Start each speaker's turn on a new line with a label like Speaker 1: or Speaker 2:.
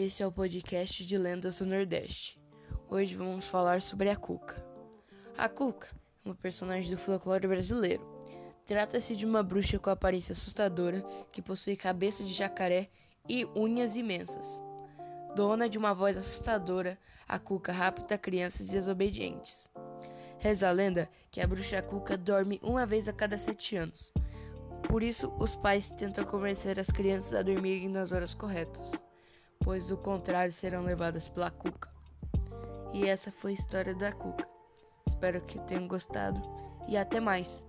Speaker 1: Esse é o podcast de Lendas do Nordeste. Hoje vamos falar sobre a Cuca. A Cuca é uma personagem do folclore brasileiro. Trata-se de uma bruxa com aparência assustadora que possui cabeça de jacaré e unhas imensas. Dona de uma voz assustadora, a Cuca rapta crianças desobedientes. Reza a lenda que a bruxa Cuca dorme uma vez a cada sete anos. Por isso, os pais tentam convencer as crianças a dormirem nas horas corretas, pois do contrário serão levadas pela Cuca. E essa foi a história da Cuca. Espero que tenham gostado e até mais!